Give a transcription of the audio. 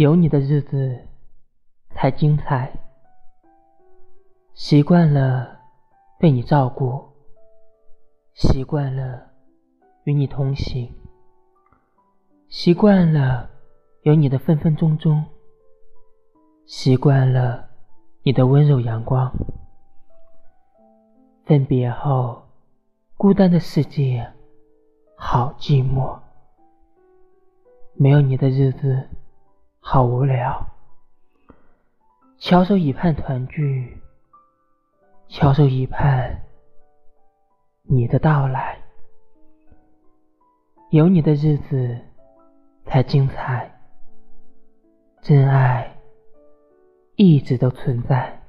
有你的日子才精彩。习惯了被你照顾，习惯了与你同行，习惯了有你的分分钟钟，习惯了你的温柔阳光。分别后，孤单的世界好寂寞，没有你的日子。好无聊，翘首以盼团聚，翘首以盼你的到来。有你的日子才精彩，真爱一直都存在。